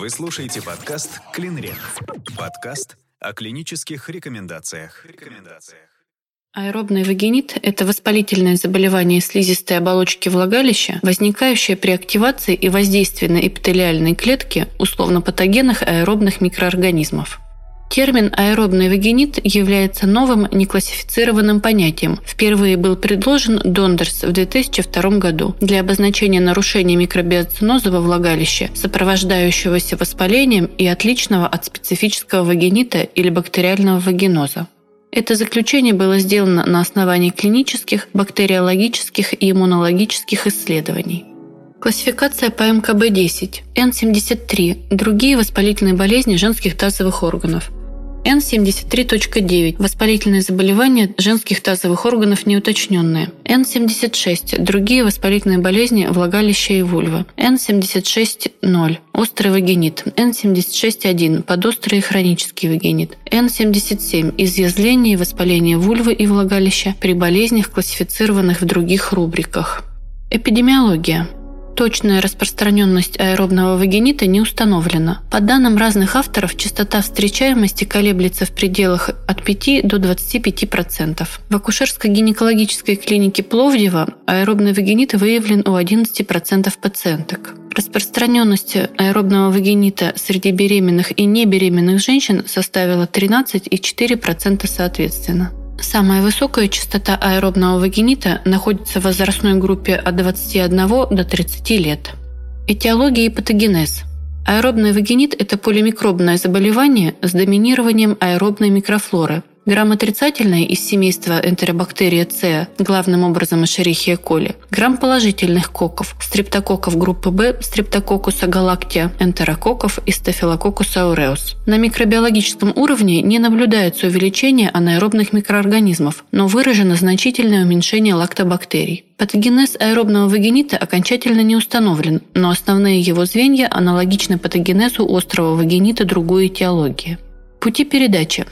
Вы слушаете подкаст «Клинрек». Подкаст о клинических рекомендациях. рекомендациях. Аэробный вагинит – это воспалительное заболевание слизистой оболочки влагалища, возникающее при активации и воздействии на эпителиальные клетки условно-патогенных аэробных микроорганизмов. Термин «аэробный вагинит» является новым неклассифицированным понятием. Впервые был предложен Дондерс в 2002 году для обозначения нарушения микробиоциноза во влагалище, сопровождающегося воспалением и отличного от специфического вагинита или бактериального вагиноза. Это заключение было сделано на основании клинических, бактериологических и иммунологических исследований. Классификация по МКБ-10, Н73, другие воспалительные болезни женских тазовых органов – Н73.9. Воспалительные заболевания женских тазовых органов неуточненные. Н76. Другие воспалительные болезни влагалища и вульвы. Н76.0. Острый вагинит. Н76.1. Подострый и хронический вагинит. Н77. Изъязвление и воспаление вульвы и влагалища при болезнях, классифицированных в других рубриках. Эпидемиология. Точная распространенность аэробного вагинита не установлена. По данным разных авторов, частота встречаемости колеблется в пределах от 5 до 25%. В акушерско-гинекологической клинике Пловдива аэробный вагинит выявлен у 11% пациенток. Распространенность аэробного вагинита среди беременных и небеременных женщин составила 13 и 4% соответственно. Самая высокая частота аэробного вагинита находится в возрастной группе от 21 до 30 лет. Этиология и патогенез. Аэробный вагинит – это полимикробное заболевание с доминированием аэробной микрофлоры, Грамм отрицательный из семейства энтеробактерия С, главным образом Escherichia coli. Грамм положительных коков, стрептококков группы В, стрептококкуса галактия, энтерококков и стафилококкуса ауреус. На микробиологическом уровне не наблюдается увеличение анаэробных микроорганизмов, но выражено значительное уменьшение лактобактерий. Патогенез аэробного вагинита окончательно не установлен, но основные его звенья аналогичны патогенезу острого вагинита другой этиологии. Пути передачи.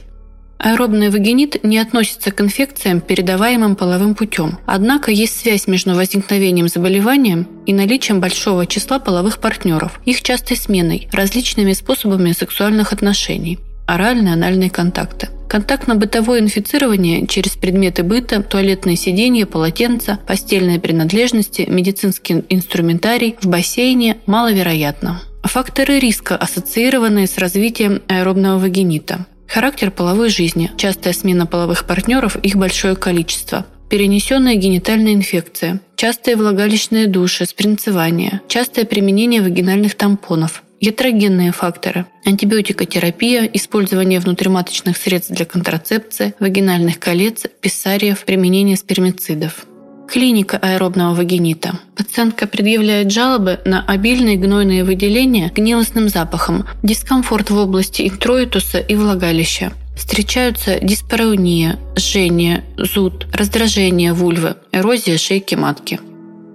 Аэробный вагинит не относится к инфекциям, передаваемым половым путем. Однако есть связь между возникновением заболевания и наличием большого числа половых партнеров, их частой сменой, различными способами сексуальных отношений оральные анальные контакты. Контактно-бытовое инфицирование через предметы быта, туалетные сиденья, полотенца, постельные принадлежности, медицинский инструментарий в бассейне маловероятно. Факторы риска, ассоциированные с развитием аэробного вагинита. Характер половой жизни, частая смена половых партнеров, их большое количество, перенесенная генитальная инфекция, частые влагалищные души, спринцевание, частое применение вагинальных тампонов, Ятрогенные факторы – антибиотикотерапия, использование внутриматочных средств для контрацепции, вагинальных колец, писариев, применение спермицидов. Клиника аэробного вагинита. Пациентка предъявляет жалобы на обильные гнойные выделения гнилостным запахом, дискомфорт в области интроитуса и влагалища. Встречаются диспарауния, жжение, зуд, раздражение вульвы, эрозия шейки матки.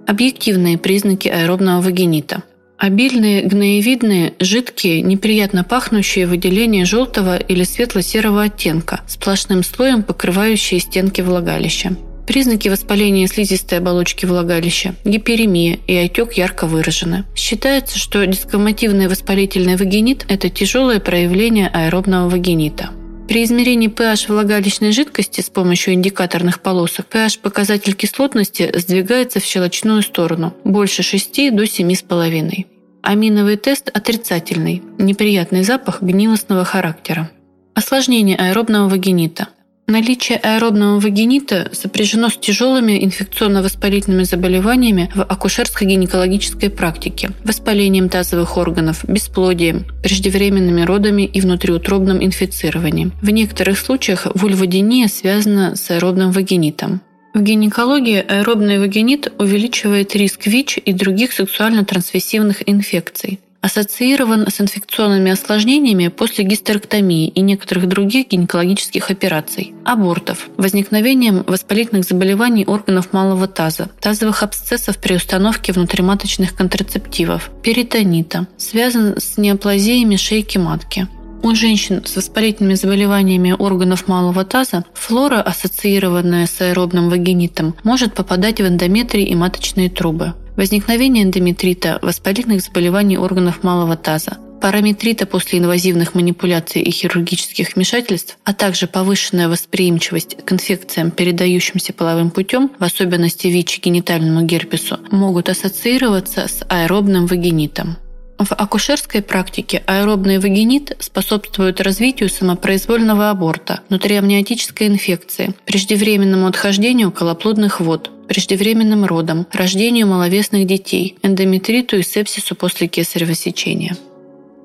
Объективные признаки аэробного вагинита. Обильные, гноевидные, жидкие, неприятно пахнущие выделения желтого или светло-серого оттенка, сплошным слоем покрывающие стенки влагалища. Признаки воспаления слизистой оболочки влагалища, гиперемия и отек ярко выражены. Считается, что дискомативный воспалительный вагинит – это тяжелое проявление аэробного вагинита. При измерении pH влагалищной жидкости с помощью индикаторных полосок pH показатель кислотности сдвигается в щелочную сторону – больше 6 до 7,5. Аминовый тест отрицательный, неприятный запах гнилостного характера. Осложнение аэробного вагинита. Наличие аэробного вагинита сопряжено с тяжелыми инфекционно-воспалительными заболеваниями в акушерско-гинекологической практике, воспалением тазовых органов, бесплодием, преждевременными родами и внутриутробным инфицированием. В некоторых случаях вульводиния связана с аэробным вагинитом. В гинекологии аэробный вагинит увеличивает риск ВИЧ и других сексуально-трансмиссивных инфекций ассоциирован с инфекционными осложнениями после гистерэктомии и некоторых других гинекологических операций, абортов, возникновением воспалительных заболеваний органов малого таза, тазовых абсцессов при установке внутриматочных контрацептивов, перитонита, связан с неоплазиями шейки матки. У женщин с воспалительными заболеваниями органов малого таза флора, ассоциированная с аэробным вагинитом, может попадать в эндометрий и маточные трубы возникновение эндометрита, воспалительных заболеваний органов малого таза, параметрита после инвазивных манипуляций и хирургических вмешательств, а также повышенная восприимчивость к инфекциям, передающимся половым путем, в особенности ВИЧ и генитальному герпесу, могут ассоциироваться с аэробным вагинитом. В акушерской практике аэробный вагинит способствует развитию самопроизвольного аборта, внутриамниотической инфекции, преждевременному отхождению колоплодных вод, преждевременным родам, рождению маловесных детей, эндометриту и сепсису после кесарево сечения.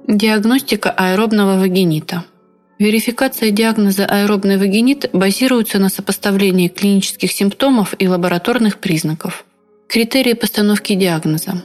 Диагностика аэробного вагинита. Верификация диагноза аэробный вагинит базируется на сопоставлении клинических симптомов и лабораторных признаков. Критерии постановки диагноза.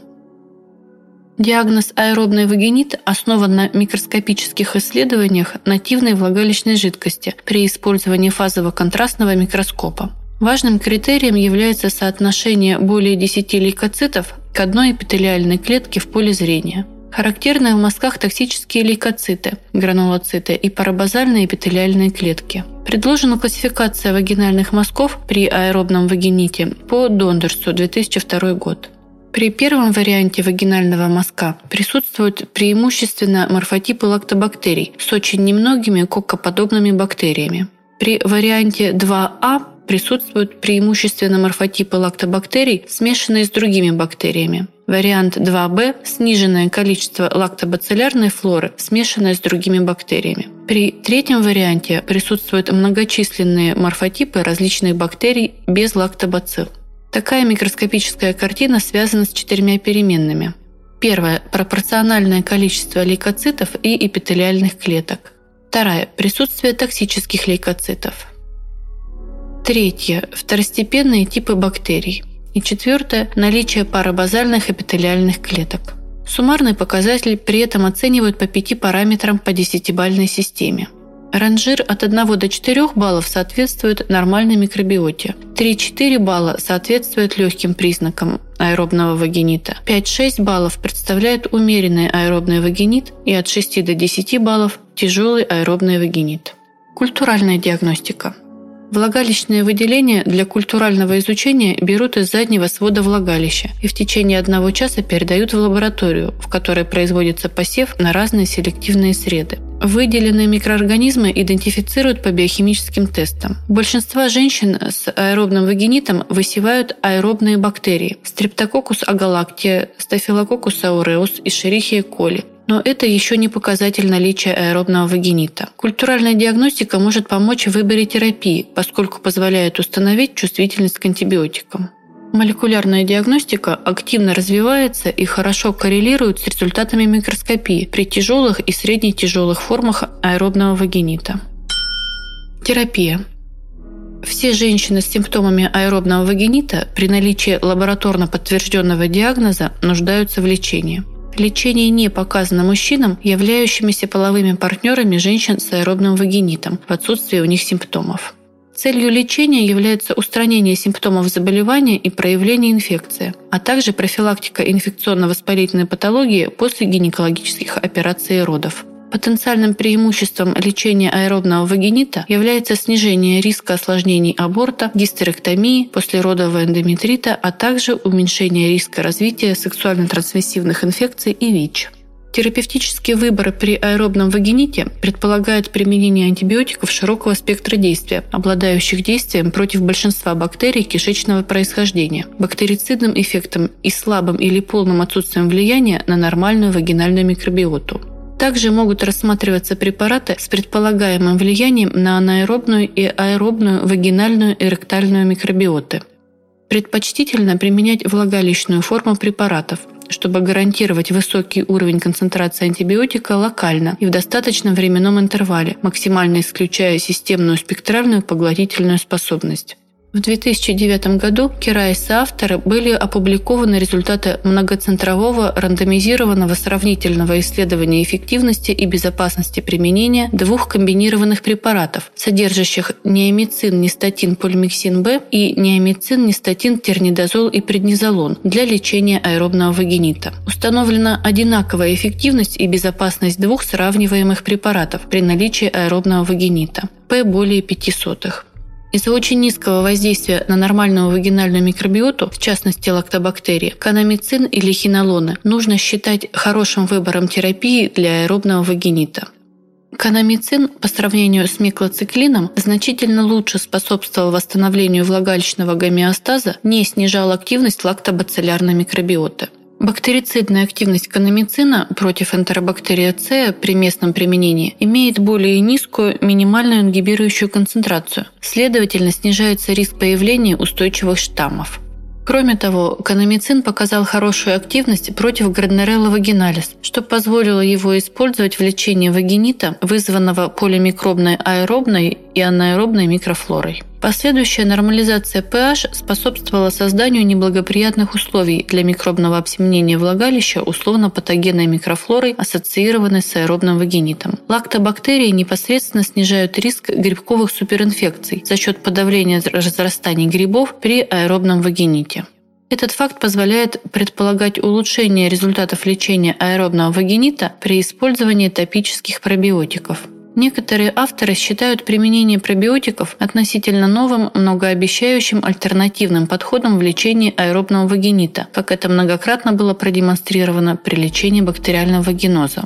Диагноз аэробный вагинит основан на микроскопических исследованиях нативной влагалищной жидкости при использовании фазово-контрастного микроскопа. Важным критерием является соотношение более 10 лейкоцитов к одной эпителиальной клетке в поле зрения. Характерны в мазках токсические лейкоциты, гранулоциты и парабазальные эпителиальные клетки. Предложена классификация вагинальных мазков при аэробном вагините по Дондерсу 2002 год. При первом варианте вагинального мазка присутствуют преимущественно морфотипы лактобактерий с очень немногими кокоподобными бактериями. При варианте 2А присутствуют преимущественно морфотипы лактобактерий, смешанные с другими бактериями. Вариант 2b – сниженное количество лактобациллярной флоры, смешанное с другими бактериями. При третьем варианте присутствуют многочисленные морфотипы различных бактерий без лактобацилл. Такая микроскопическая картина связана с четырьмя переменными. Первое – пропорциональное количество лейкоцитов и эпителиальных клеток. Вторая – присутствие токсических лейкоцитов. Третье – второстепенные типы бактерий. И четвертое – наличие парабазальных эпителиальных клеток. Суммарный показатель при этом оценивают по пяти параметрам по десятибальной системе – Ранжир от 1 до 4 баллов соответствует нормальной микробиоте. 3-4 балла соответствует легким признакам аэробного вагинита. 5-6 баллов представляет умеренный аэробный вагинит и от 6 до 10 баллов тяжелый аэробный вагинит. Культуральная диагностика. Влагалищные выделения для культурального изучения берут из заднего свода влагалища и в течение одного часа передают в лабораторию, в которой производится посев на разные селективные среды. Выделенные микроорганизмы идентифицируют по биохимическим тестам. Большинство женщин с аэробным вагинитом высевают аэробные бактерии – стрептококус агалактия, стафилококус ауреус и шерихия коли. Но это еще не показатель наличия аэробного вагинита. Культуральная диагностика может помочь в выборе терапии, поскольку позволяет установить чувствительность к антибиотикам. Молекулярная диагностика активно развивается и хорошо коррелирует с результатами микроскопии при тяжелых и средне-тяжелых формах аэробного вагинита. Терапия. Все женщины с симптомами аэробного вагинита при наличии лабораторно подтвержденного диагноза нуждаются в лечении. Лечение не показано мужчинам, являющимися половыми партнерами женщин с аэробным вагинитом в отсутствии у них симптомов. Целью лечения является устранение симптомов заболевания и проявление инфекции, а также профилактика инфекционно-воспалительной патологии после гинекологических операций и родов. Потенциальным преимуществом лечения аэробного вагинита является снижение риска осложнений аборта, гистерэктомии, послеродового эндометрита, а также уменьшение риска развития сексуально-трансмиссивных инфекций и ВИЧ. Терапевтический выбор при аэробном вагините предполагает применение антибиотиков широкого спектра действия, обладающих действием против большинства бактерий кишечного происхождения, бактерицидным эффектом и слабым или полным отсутствием влияния на нормальную вагинальную микробиоту. Также могут рассматриваться препараты с предполагаемым влиянием на анаэробную и аэробную вагинальную эректальную микробиоты. Предпочтительно применять влагалищную форму препаратов – чтобы гарантировать высокий уровень концентрации антибиотика локально и в достаточном временном интервале, максимально исключая системную спектральную поглотительную способность. В 2009 году Кира и соавторы были опубликованы результаты многоцентрового рандомизированного сравнительного исследования эффективности и безопасности применения двух комбинированных препаратов, содержащих неомицин, нистатин, полимиксин Б и неомицин, нистатин, тернидозол и преднизолон для лечения аэробного вагинита. Установлена одинаковая эффективность и безопасность двух сравниваемых препаратов при наличии аэробного вагинита – П более 5 сотых. Из-за очень низкого воздействия на нормальную вагинальную микробиоту, в частности лактобактерии, канамицин или хинолоны нужно считать хорошим выбором терапии для аэробного вагинита. Канамицин по сравнению с миклоциклином значительно лучше способствовал восстановлению влагалищного гомеостаза, не снижал активность лактобациллярной микробиоты. Бактерицидная активность канамицина против энтеробактерия С при местном применении имеет более низкую минимальную ингибирующую концентрацию, следовательно, снижается риск появления устойчивых штаммов. Кроме того, канамицин показал хорошую активность против граднерелла вагиналис, что позволило его использовать в лечении вагинита, вызванного полимикробной аэробной и анаэробной микрофлорой. Последующая нормализация pH способствовала созданию неблагоприятных условий для микробного обсеменения влагалища условно-патогенной микрофлорой, ассоциированной с аэробным вагинитом. Лактобактерии непосредственно снижают риск грибковых суперинфекций за счет подавления разрастания грибов при аэробном вагините. Этот факт позволяет предполагать улучшение результатов лечения аэробного вагинита при использовании топических пробиотиков. Некоторые авторы считают применение пробиотиков относительно новым, многообещающим альтернативным подходом в лечении аэробного вагинита, как это многократно было продемонстрировано при лечении бактериального вагиноза.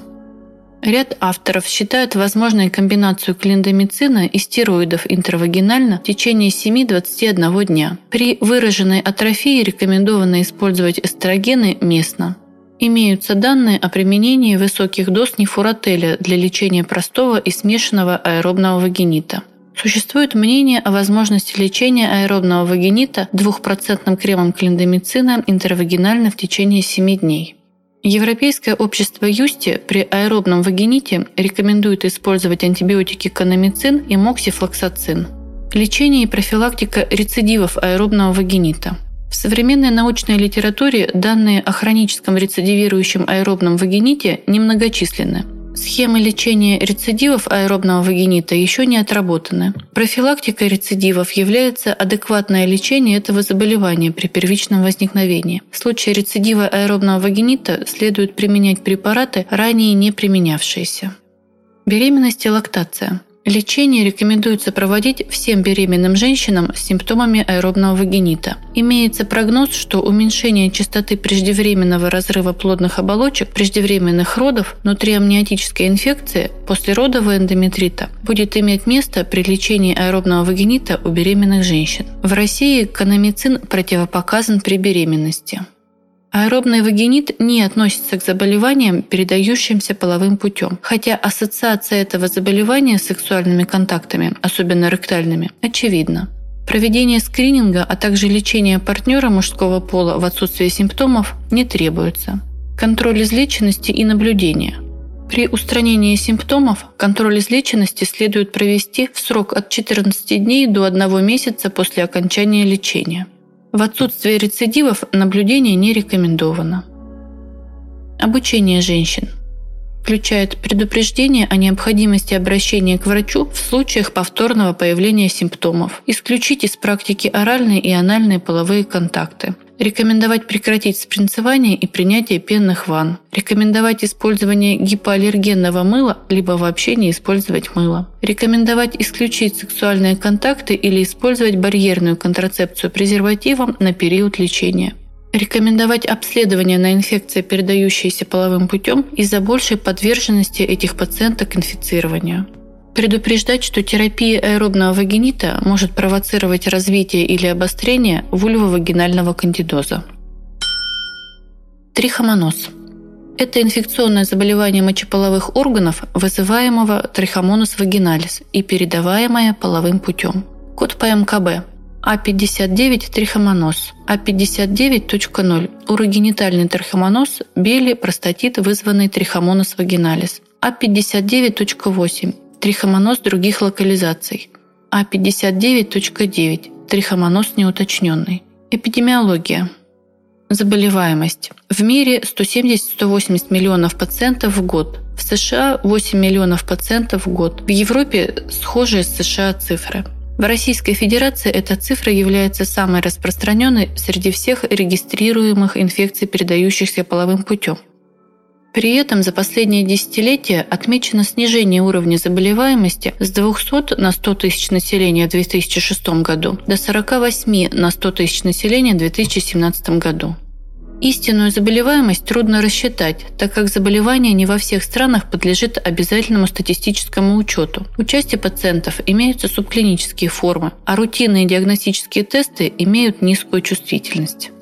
Ряд авторов считают возможной комбинацию клиндомицина и стероидов интравагинально в течение 7-21 дня. При выраженной атрофии рекомендовано использовать эстрогены местно. Имеются данные о применении высоких доз нефурателя для лечения простого и смешанного аэробного вагинита. Существует мнение о возможности лечения аэробного вагинита двухпроцентным кремом клиндомицина интервагинально в течение 7 дней. Европейское общество Юсти при аэробном вагините рекомендует использовать антибиотики канамицин и моксифлоксацин. Лечение и профилактика рецидивов аэробного вагинита – в современной научной литературе данные о хроническом рецидивирующем аэробном вагините немногочисленны. Схемы лечения рецидивов аэробного вагинита еще не отработаны. Профилактикой рецидивов является адекватное лечение этого заболевания при первичном возникновении. В случае рецидива аэробного вагинита следует применять препараты, ранее не применявшиеся. Беременность и лактация. Лечение рекомендуется проводить всем беременным женщинам с симптомами аэробного вагинита. Имеется прогноз, что уменьшение частоты преждевременного разрыва плодных оболочек, преждевременных родов, внутриамниотической инфекции, послеродового эндометрита будет иметь место при лечении аэробного вагинита у беременных женщин. В России канамицин противопоказан при беременности. Аэробный вагинит не относится к заболеваниям, передающимся половым путем, хотя ассоциация этого заболевания с сексуальными контактами, особенно ректальными, очевидна. Проведение скрининга, а также лечение партнера мужского пола в отсутствии симптомов не требуется. Контроль излеченности и наблюдение. При устранении симптомов контроль излеченности следует провести в срок от 14 дней до 1 месяца после окончания лечения. В отсутствие рецидивов наблюдение не рекомендовано. Обучение женщин включает предупреждение о необходимости обращения к врачу в случаях повторного появления симптомов, исключить из практики оральные и анальные половые контакты, рекомендовать прекратить спринцевание и принятие пенных ванн, рекомендовать использование гипоаллергенного мыла, либо вообще не использовать мыло, рекомендовать исключить сексуальные контакты или использовать барьерную контрацепцию презервативом на период лечения. Рекомендовать обследование на инфекции, передающиеся половым путем, из-за большей подверженности этих пациенток инфицированию. Предупреждать, что терапия аэробного вагинита может провоцировать развитие или обострение вульвовагинального кандидоза. Трихомоноз. Это инфекционное заболевание мочеполовых органов, вызываемого трихомонос вагиналис и передаваемое половым путем. Код по МКБ а59 трихомоноз, А59.0 урогенитальный трихомоноз, бели, простатит, вызванный трихомонос вагиналис, А59.8 трихомоноз других локализаций, А59.9 трихомоноз неуточненный. Эпидемиология. Заболеваемость. В мире 170-180 миллионов пациентов в год. В США 8 миллионов пациентов в год. В Европе схожие с США цифры. В Российской Федерации эта цифра является самой распространенной среди всех регистрируемых инфекций, передающихся половым путем. При этом за последние десятилетия отмечено снижение уровня заболеваемости с 200 на 100 тысяч населения в 2006 году до 48 на 100 тысяч населения в 2017 году. Истинную заболеваемость трудно рассчитать, так как заболевание не во всех странах подлежит обязательному статистическому учету. У части пациентов имеются субклинические формы, а рутинные диагностические тесты имеют низкую чувствительность.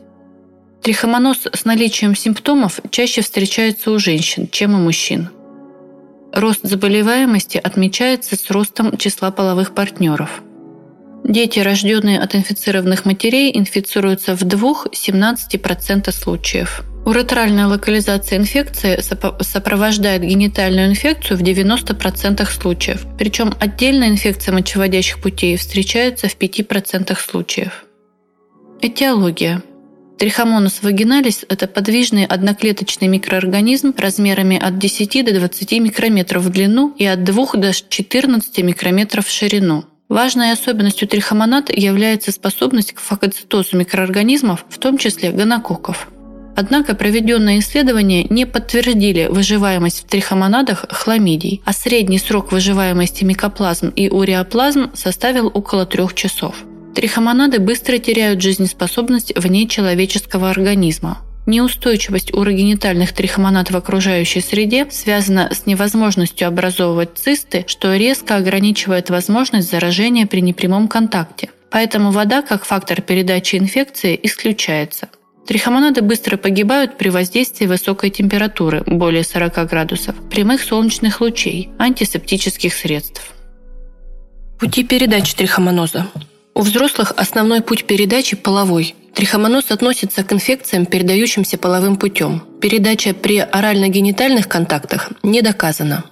Трихомоноз с наличием симптомов чаще встречается у женщин, чем у мужчин. Рост заболеваемости отмечается с ростом числа половых партнеров. Дети, рожденные от инфицированных матерей, инфицируются в 2-17% случаев. Уретральная локализация инфекции сопровождает генитальную инфекцию в 90% случаев. Причем отдельная инфекция мочеводящих путей встречается в 5% случаев. Этиология. Трихомонус вагиналис – это подвижный одноклеточный микроорганизм размерами от 10 до 20 микрометров в длину и от 2 до 14 микрометров в ширину. Важной особенностью трихомонад является способность к фагоцитозу микроорганизмов, в том числе гонококков. Однако проведенные исследования не подтвердили выживаемость в трихомонадах хламидий, а средний срок выживаемости микоплазм и уреоплазм составил около трех часов. Трихомонады быстро теряют жизнеспособность вне человеческого организма. Неустойчивость урогенитальных трихомонад в окружающей среде связана с невозможностью образовывать цисты, что резко ограничивает возможность заражения при непрямом контакте. Поэтому вода как фактор передачи инфекции исключается. Трихомонады быстро погибают при воздействии высокой температуры, более 40 градусов, прямых солнечных лучей, антисептических средств. Пути передачи трихомоноза. У взрослых основной путь передачи – половой. Трихомоноз относится к инфекциям, передающимся половым путем. Передача при орально-генитальных контактах не доказана.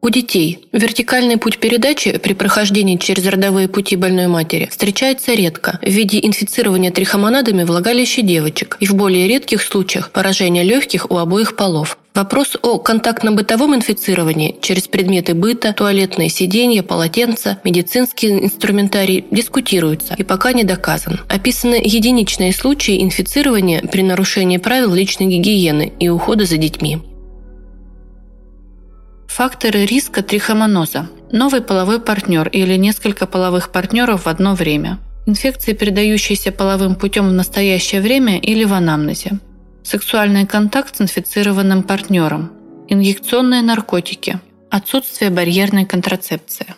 У детей вертикальный путь передачи при прохождении через родовые пути больной матери встречается редко в виде инфицирования трихомонадами влагалища девочек и в более редких случаях поражения легких у обоих полов. Вопрос о контактно-бытовом инфицировании через предметы быта, туалетные сиденья, полотенца, медицинский инструментарий дискутируется и пока не доказан. Описаны единичные случаи инфицирования при нарушении правил личной гигиены и ухода за детьми. Факторы риска трихомоноза. Новый половой партнер или несколько половых партнеров в одно время. Инфекции, передающиеся половым путем в настоящее время или в анамнезе сексуальный контакт с инфицированным партнером, инъекционные наркотики, отсутствие барьерной контрацепции.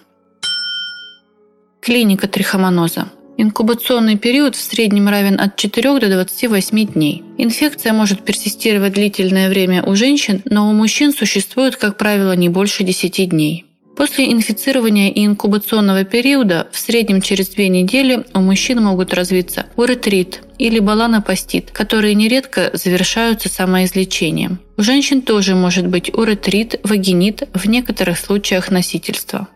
Клиника трихомоноза. Инкубационный период в среднем равен от 4 до 28 дней. Инфекция может персистировать длительное время у женщин, но у мужчин существует, как правило, не больше 10 дней. После инфицирования и инкубационного периода в среднем через две недели у мужчин могут развиться уретрит или баланопастит, которые нередко завершаются самоизлечением. У женщин тоже может быть уретрит, вагинит, в некоторых случаях носительство.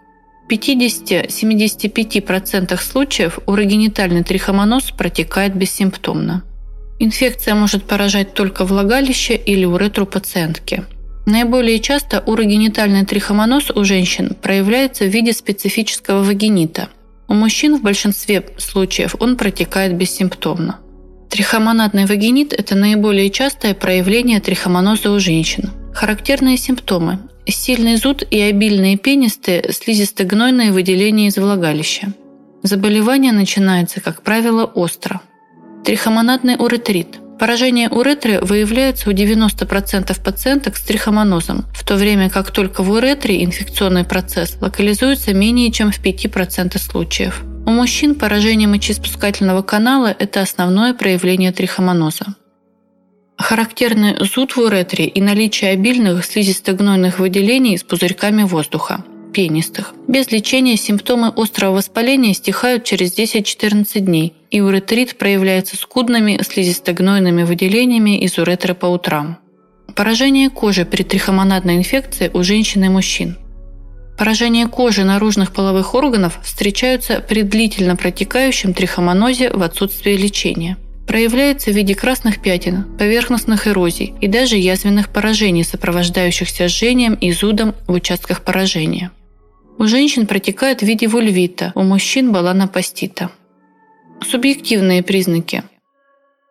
В 50-75% случаев урогенитальный трихомоноз протекает бессимптомно. Инфекция может поражать только влагалище или уретру пациентки – Наиболее часто урогенитальный трихомоноз у женщин проявляется в виде специфического вагинита. У мужчин в большинстве случаев он протекает бессимптомно. Трихомонадный вагинит – это наиболее частое проявление трихомоноза у женщин. Характерные симптомы – сильный зуд и обильные пенистые слизисто-гнойные выделения из влагалища. Заболевание начинается, как правило, остро. Трихомонадный уретрит – Поражение уретры выявляется у 90% пациенток с трихомонозом, в то время как только в уретре инфекционный процесс локализуется менее чем в 5% случаев. У мужчин поражение мочеиспускательного канала – это основное проявление трихомоноза. Характерны зуд в уретре и наличие обильных слизисто-гнойных выделений с пузырьками воздуха пенистых. Без лечения симптомы острого воспаления стихают через 10-14 дней, и уретрит проявляется скудными слизистогнойными выделениями из уретры по утрам. Поражение кожи при трихомонадной инфекции у женщин и мужчин. Поражение кожи наружных половых органов встречаются при длительно протекающем трихомонозе в отсутствии лечения. Проявляется в виде красных пятен, поверхностных эрозий и даже язвенных поражений, сопровождающихся жжением и зудом в участках поражения. У женщин протекает в виде вульвита, у мужчин баланопастита. Субъективные признаки.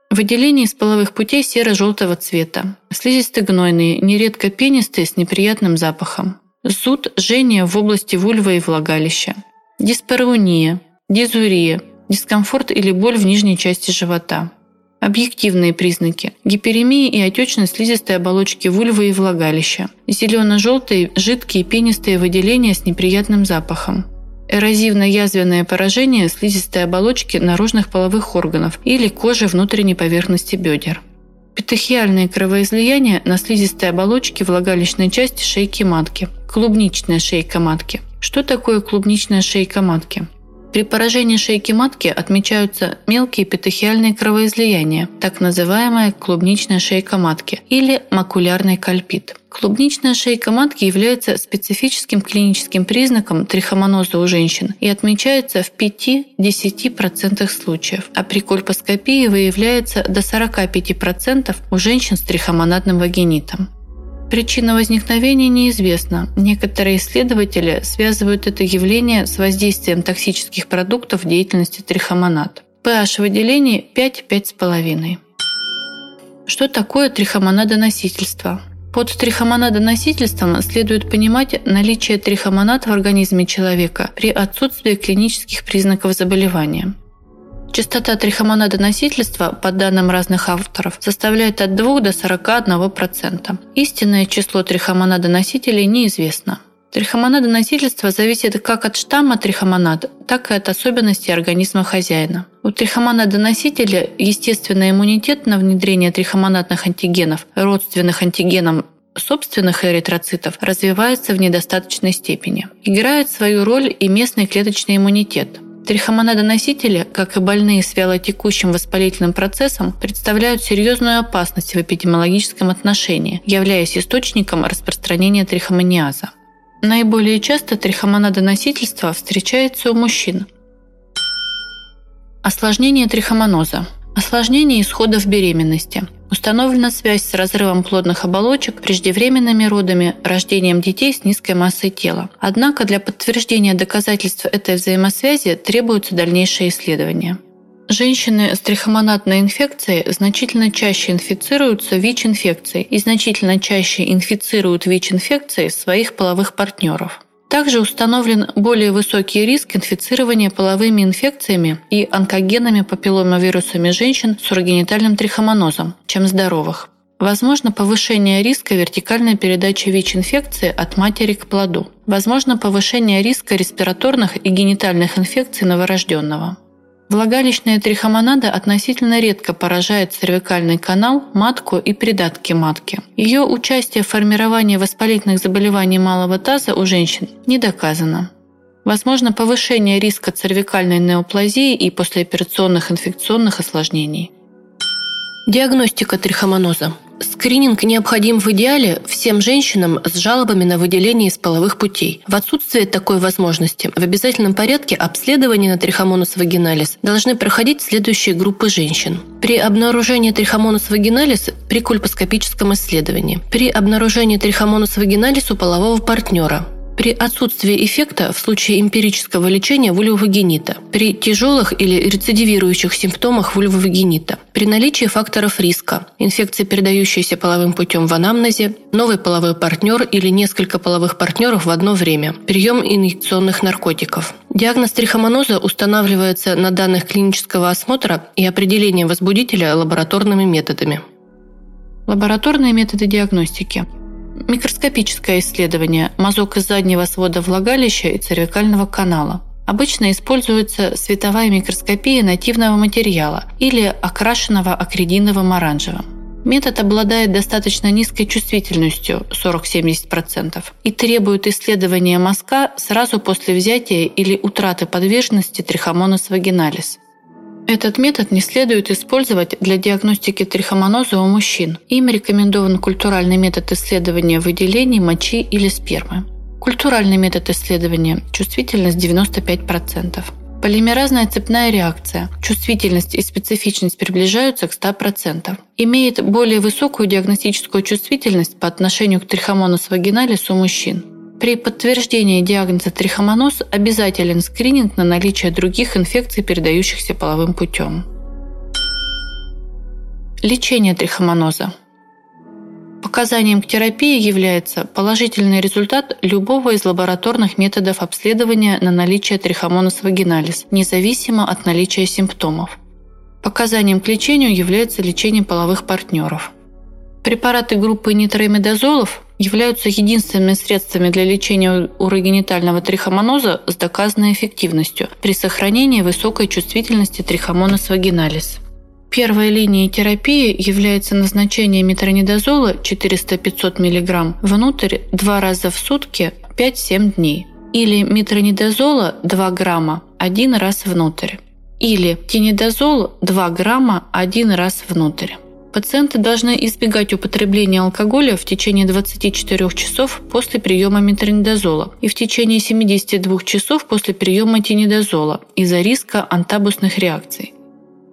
Выделение из половых путей серо-желтого цвета. Слизисто-гнойные, нередко пенистые с неприятным запахом. Зуд, жжение в области вульвы и влагалища. Диспарауния, дизурия, дискомфорт или боль в нижней части живота. Объективные признаки. Гиперемия и отечность слизистой оболочки вульвы и влагалища. Зелено-желтые, жидкие пенистые выделения с неприятным запахом. Эрозивно-язвенное поражение слизистой оболочки наружных половых органов или кожи внутренней поверхности бедер. Петехиальные кровоизлияния на слизистой оболочке влагалищной части шейки матки. Клубничная шейка матки. Что такое клубничная шейка матки? При поражении шейки матки отмечаются мелкие петехиальные кровоизлияния, так называемая клубничная шейка матки или макулярный кальпит. Клубничная шейка матки является специфическим клиническим признаком трихомоноза у женщин и отмечается в 5-10% случаев, а при кольпоскопии выявляется до 45% у женщин с трихомонадным вагинитом. Причина возникновения неизвестна. Некоторые исследователи связывают это явление с воздействием токсических продуктов в деятельности трихомонад. pH выделений 5-5,5. Что такое трихомонадоносительство? Под трихомонадоносительством следует понимать наличие трихомонад в организме человека при отсутствии клинических признаков заболевания. Частота трихомонадоносительства, по данным разных авторов, составляет от 2 до 41%. Истинное число трихомонадоносителей неизвестно. Трихомонадоносительство зависит как от штамма трихомонад, так и от особенностей организма хозяина. У трихомонадоносителя естественный иммунитет на внедрение трихомонадных антигенов, родственных антигенам собственных эритроцитов развивается в недостаточной степени. Играет свою роль и местный клеточный иммунитет. Трихомонадоносители, как и больные с вялотекущим воспалительным процессом, представляют серьезную опасность в эпидемиологическом отношении, являясь источником распространения трихомониаза. Наиболее часто трихомонадоносительство встречается у мужчин. Осложнение трихомоноза. Осложнение исходов беременности. Установлена связь с разрывом плодных оболочек, преждевременными родами, рождением детей с низкой массой тела. Однако для подтверждения доказательств этой взаимосвязи требуются дальнейшие исследования. Женщины с трихомонадной инфекцией значительно чаще инфицируются ВИЧ-инфекцией и значительно чаще инфицируют ВИЧ-инфекцией своих половых партнеров. Также установлен более высокий риск инфицирования половыми инфекциями и онкогенными папилломавирусами женщин с урогенитальным трихомонозом, чем здоровых. Возможно повышение риска вертикальной передачи ВИЧ-инфекции от матери к плоду. Возможно повышение риска респираторных и генитальных инфекций новорожденного. Влагалищная трихомонада относительно редко поражает цервикальный канал, матку и придатки матки. Ее участие в формировании воспалительных заболеваний малого таза у женщин не доказано. Возможно повышение риска цервикальной неоплазии и послеоперационных инфекционных осложнений. Диагностика трихомоноза. Скрининг необходим в идеале всем женщинам с жалобами на выделение из половых путей. В отсутствие такой возможности в обязательном порядке обследование на трихомонус вагиналис должны проходить следующие группы женщин. При обнаружении трихомонус вагиналис при кульпоскопическом исследовании. При обнаружении трихомонус вагиналис у полового партнера при отсутствии эффекта в случае эмпирического лечения вульвовагенита, при тяжелых или рецидивирующих симптомах вульвовагенита, при наличии факторов риска, инфекции, передающиеся половым путем в анамнезе, новый половой партнер или несколько половых партнеров в одно время, прием инъекционных наркотиков. Диагноз трихомоноза устанавливается на данных клинического осмотра и определения возбудителя лабораторными методами. Лабораторные методы диагностики – Микроскопическое исследование мазок из заднего свода влагалища и цервикального канала. Обычно используется световая микроскопия нативного материала или окрашенного акридиновым оранжевым. Метод обладает достаточно низкой чувствительностью 40-70% и требует исследования мазка сразу после взятия или утраты подверженности трихомонос вагиналис. Этот метод не следует использовать для диагностики трихомоноза у мужчин. Им рекомендован культуральный метод исследования выделений мочи или спермы. Культуральный метод исследования – чувствительность 95%. Полимеразная цепная реакция. Чувствительность и специфичность приближаются к 100%. Имеет более высокую диагностическую чувствительность по отношению к трихомонус вагиналис у мужчин. При подтверждении диагноза трихомоноз обязателен скрининг на наличие других инфекций, передающихся половым путем. Лечение трихомоноза. Показанием к терапии является положительный результат любого из лабораторных методов обследования на наличие трихомонос вагиналис, независимо от наличия симптомов. Показанием к лечению является лечение половых партнеров. Препараты группы нитроимидазолов являются единственными средствами для лечения урогенитального трихомоноза с доказанной эффективностью при сохранении высокой чувствительности трихомонос вагиналис. Первой линией терапии является назначение метронидазола 400-500 мг внутрь два раза в сутки 5-7 дней или метронидазола 2 грамма один раз внутрь или тинидазол 2 грамма один раз внутрь. Пациенты должны избегать употребления алкоголя в течение 24 часов после приема метронидазола и в течение 72 часов после приема тинидазола из-за риска антабусных реакций.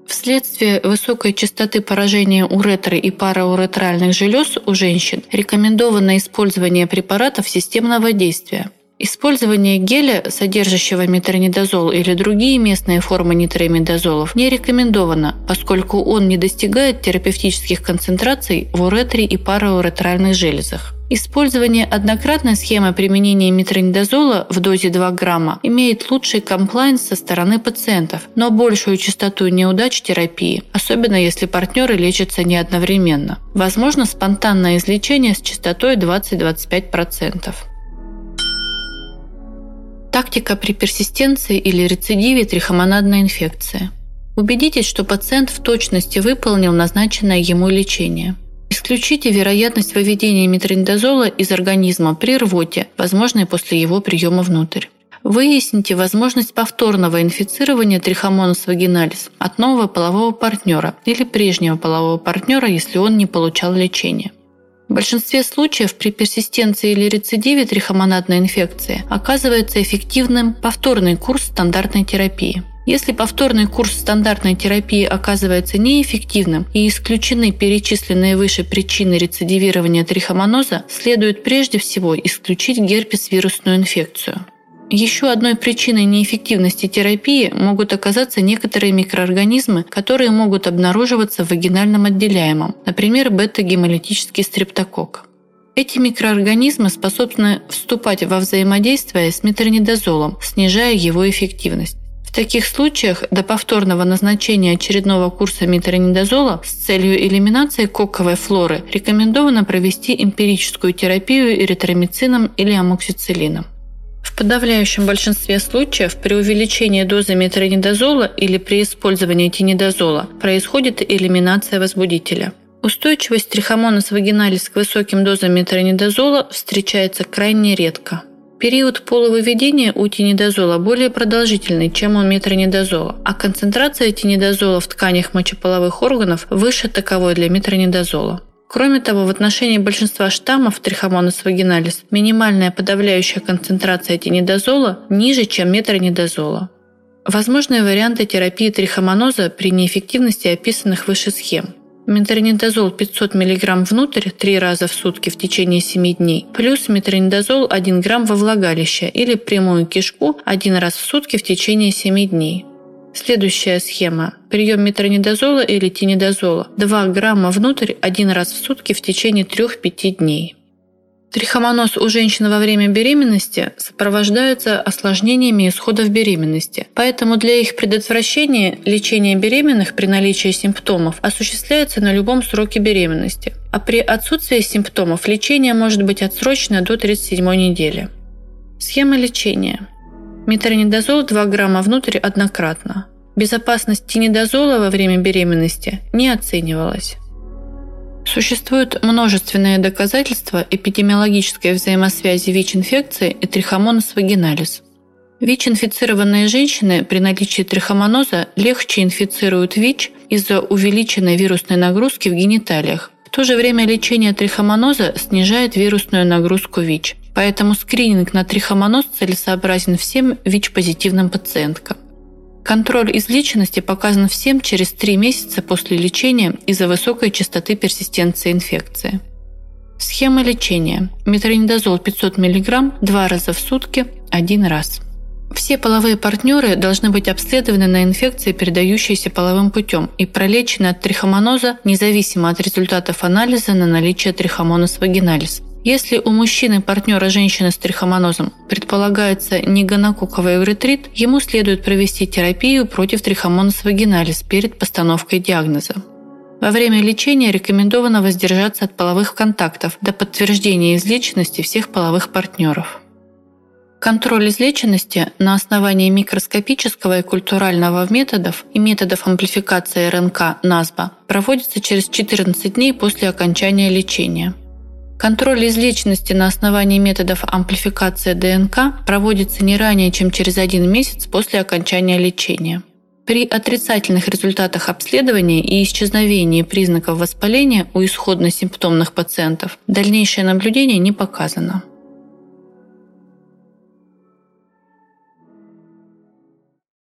Вследствие высокой частоты поражения уретры и парауретральных желез у женщин рекомендовано использование препаратов системного действия. Использование геля, содержащего метронидазол или другие местные формы нитроимидазолов, не рекомендовано, поскольку он не достигает терапевтических концентраций в уретре и парауретральных железах. Использование однократной схемы применения метронидазола в дозе 2 грамма имеет лучший комплайнс со стороны пациентов, но большую частоту неудач терапии, особенно если партнеры лечатся не одновременно. Возможно спонтанное излечение с частотой 20-25%. Тактика при персистенции или рецидиве трихомонадной инфекции. Убедитесь, что пациент в точности выполнил назначенное ему лечение. Исключите вероятность выведения метронидазола из организма при рвоте, возможной после его приема внутрь. Выясните возможность повторного инфицирования трихомонос вагиналис от нового полового партнера или прежнего полового партнера, если он не получал лечения. В большинстве случаев при персистенции или рецидиве трихомонадной инфекции оказывается эффективным повторный курс стандартной терапии. Если повторный курс стандартной терапии оказывается неэффективным и исключены перечисленные выше причины рецидивирования трихомоноза, следует прежде всего исключить герпес-вирусную инфекцию. Еще одной причиной неэффективности терапии могут оказаться некоторые микроорганизмы, которые могут обнаруживаться в вагинальном отделяемом, например, бета-гемолитический стрептококк. Эти микроорганизмы способны вступать во взаимодействие с метронидазолом, снижая его эффективность. В таких случаях до повторного назначения очередного курса метронидазола с целью элиминации коковой флоры рекомендовано провести эмпирическую терапию эритромицином или амоксициллином. В подавляющем большинстве случаев при увеличении дозы метронидазола или при использовании тинидазола происходит элиминация возбудителя. Устойчивость трихомонас вагиналис к высоким дозам метронидазола встречается крайне редко. Период полувыведения у тинидазола более продолжительный, чем у метронидазола, а концентрация тинидазола в тканях мочеполовых органов выше таковой для метронидазола. Кроме того, в отношении большинства штаммов трихомонас вагиналис минимальная подавляющая концентрация тинидазола ниже, чем метронидазола. Возможные варианты терапии трихомоноза при неэффективности описанных выше схем – Метронидазол 500 мг внутрь 3 раза в сутки в течение 7 дней, плюс метронидазол 1 грамм во влагалище или прямую кишку 1 раз в сутки в течение 7 дней. Следующая схема. Прием метронидазола или тинидазола 2 грамма внутрь 1 раз в сутки в течение 3-5 дней. Трихомоноз у женщин во время беременности сопровождается осложнениями исходов беременности, поэтому для их предотвращения лечение беременных при наличии симптомов осуществляется на любом сроке беременности, а при отсутствии симптомов лечение может быть отсрочено до 37 недели. Схема лечения. Метронидазол 2 грамма внутрь однократно. Безопасность тинидазола во время беременности не оценивалась. Существует множественные доказательства эпидемиологической взаимосвязи ВИЧ-инфекции и трихомонос вагиналис. ВИЧ-инфицированные женщины при наличии трихомоноза легче инфицируют ВИЧ из-за увеличенной вирусной нагрузки в гениталиях. То же время лечение трихомоноза снижает вирусную нагрузку ВИЧ. Поэтому скрининг на трихомоноз целесообразен всем ВИЧ-позитивным пациенткам. Контроль излеченности показан всем через 3 месяца после лечения из-за высокой частоты персистенции инфекции. Схема лечения. Метронидазол 500 мг 2 раза в сутки, один раз. Все половые партнеры должны быть обследованы на инфекции, передающиеся половым путем, и пролечены от трихомоноза независимо от результатов анализа на наличие трихомонос вагиналис. Если у мужчины партнера женщины с трихомонозом предполагается негонококковый уретрит, ему следует провести терапию против трихомонос вагиналис перед постановкой диагноза. Во время лечения рекомендовано воздержаться от половых контактов до подтверждения излеченности всех половых партнеров. Контроль излеченности на основании микроскопического и культурального методов и методов амплификации РНК НАСБА проводится через 14 дней после окончания лечения. Контроль излеченности на основании методов амплификации ДНК проводится не ранее, чем через один месяц после окончания лечения. При отрицательных результатах обследования и исчезновении признаков воспаления у исходно-симптомных пациентов дальнейшее наблюдение не показано.